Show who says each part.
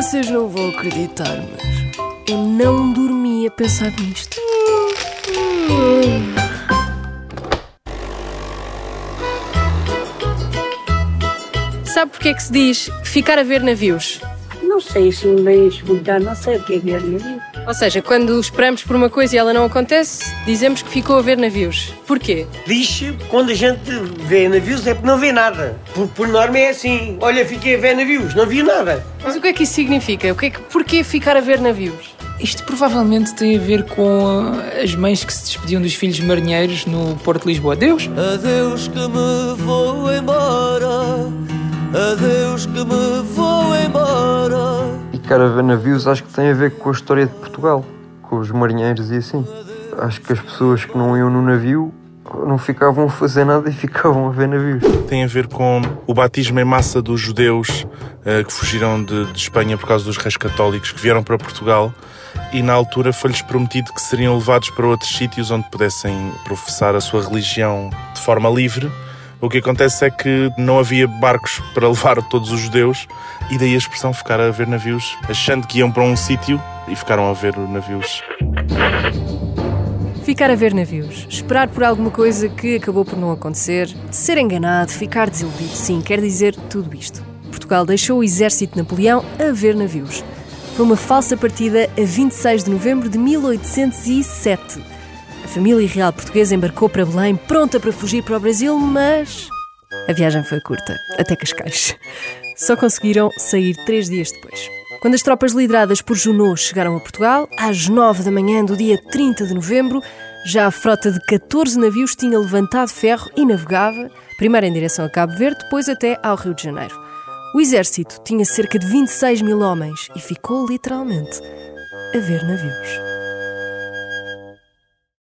Speaker 1: Vocês não vão acreditar, mas eu não dormi a pensar nisto.
Speaker 2: Sabe porque é que se diz ficar a ver navios?
Speaker 3: Não sei se me bem explicar, não sei o que é ver navio.
Speaker 2: Ou seja, quando esperamos por uma coisa e ela não acontece, dizemos que ficou a ver navios. Porquê?
Speaker 4: Diz quando a gente vê navios é porque não vê nada. Por, por norma é assim. Olha, fiquei a ver navios, não vi nada.
Speaker 2: Mas o que é que isso significa? O que é que, porquê ficar a ver navios?
Speaker 5: Isto provavelmente tem a ver com as mães que se despediam dos filhos marinheiros no Porto de Lisboa. Adeus!
Speaker 6: Adeus que me vou embora. Adeus que me vou embora.
Speaker 7: Ficar a ver navios acho que tem a ver com a história de Portugal, com os marinheiros e assim. Acho que as pessoas que não iam no navio não ficavam a fazer nada e ficavam a ver navios.
Speaker 8: Tem a ver com o batismo em massa dos judeus uh, que fugiram de, de Espanha por causa dos reis católicos que vieram para Portugal e na altura foi-lhes prometido que seriam levados para outros sítios onde pudessem professar a sua religião de forma livre. O que acontece é que não havia barcos para levar todos os judeus e daí a expressão ficar a ver navios, achando que iam para um sítio e ficaram a ver navios.
Speaker 2: Ficar a ver navios, esperar por alguma coisa que acabou por não acontecer, ser enganado, ficar desiludido, sim, quer dizer tudo isto. Portugal deixou o exército de Napoleão a ver navios. Foi uma falsa partida a 26 de novembro de 1807. Família real portuguesa embarcou para Belém, pronta para fugir para o Brasil, mas a viagem foi curta, até Cascais. Só conseguiram sair três dias depois. Quando as tropas lideradas por Junot chegaram a Portugal, às 9 da manhã do dia 30 de novembro, já a frota de 14 navios tinha levantado ferro e navegava, primeiro em direção a Cabo Verde, depois até ao Rio de Janeiro. O exército tinha cerca de 26 mil homens e ficou literalmente a ver navios.